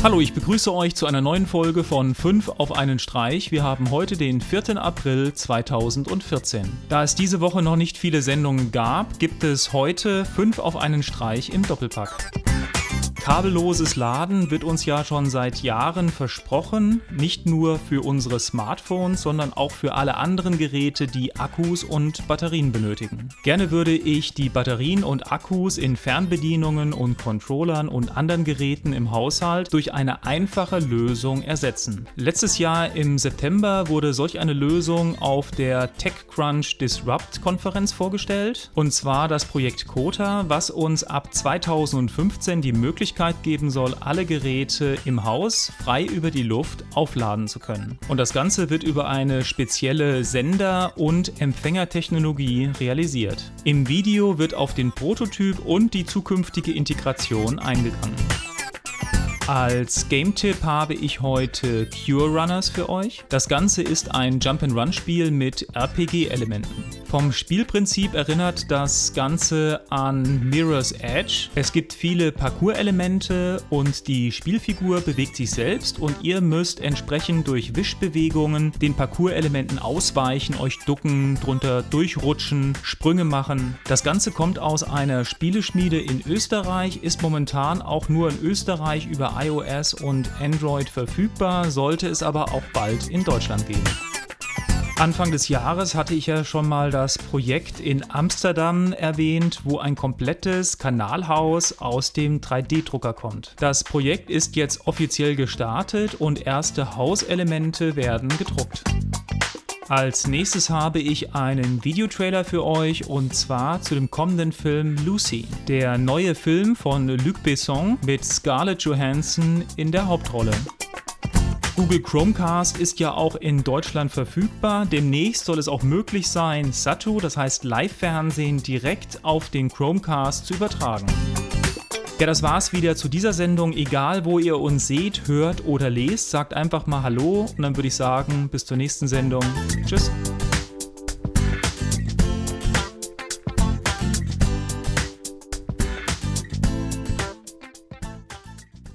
Hallo, ich begrüße euch zu einer neuen Folge von 5 auf einen Streich. Wir haben heute den 4. April 2014. Da es diese Woche noch nicht viele Sendungen gab, gibt es heute 5 auf einen Streich im Doppelpack. Kabelloses Laden wird uns ja schon seit Jahren versprochen, nicht nur für unsere Smartphones, sondern auch für alle anderen Geräte, die Akkus und Batterien benötigen. Gerne würde ich die Batterien und Akkus in Fernbedienungen und Controllern und anderen Geräten im Haushalt durch eine einfache Lösung ersetzen. Letztes Jahr im September wurde solch eine Lösung auf der TechCrunch Disrupt Konferenz vorgestellt, und zwar das Projekt Kota, was uns ab 2015 die Möglichkeit Möglichkeit geben soll, alle Geräte im Haus frei über die Luft aufladen zu können. Und das Ganze wird über eine spezielle Sender- und Empfängertechnologie realisiert. Im Video wird auf den Prototyp und die zukünftige Integration eingegangen. Als Game-Tipp habe ich heute Cure Runners für euch. Das Ganze ist ein Jump-and-Run-Spiel mit RPG-Elementen. Vom Spielprinzip erinnert das Ganze an Mirror's Edge. Es gibt viele Parcours-Elemente und die Spielfigur bewegt sich selbst und ihr müsst entsprechend durch Wischbewegungen den Parcours-Elementen ausweichen, euch ducken, drunter durchrutschen, Sprünge machen. Das Ganze kommt aus einer Spieleschmiede in Österreich, ist momentan auch nur in Österreich über iOS und Android verfügbar, sollte es aber auch bald in Deutschland geben. Anfang des Jahres hatte ich ja schon mal das Projekt in Amsterdam erwähnt, wo ein komplettes Kanalhaus aus dem 3D-Drucker kommt. Das Projekt ist jetzt offiziell gestartet und erste Hauselemente werden gedruckt. Als nächstes habe ich einen Videotrailer für euch und zwar zu dem kommenden Film Lucy. Der neue Film von Luc Besson mit Scarlett Johansson in der Hauptrolle. Google Chromecast ist ja auch in Deutschland verfügbar. Demnächst soll es auch möglich sein, Satu, das heißt Live-Fernsehen, direkt auf den Chromecast zu übertragen. Ja, das war's wieder zu dieser Sendung. Egal, wo ihr uns seht, hört oder lest, sagt einfach mal Hallo und dann würde ich sagen, bis zur nächsten Sendung. Tschüss.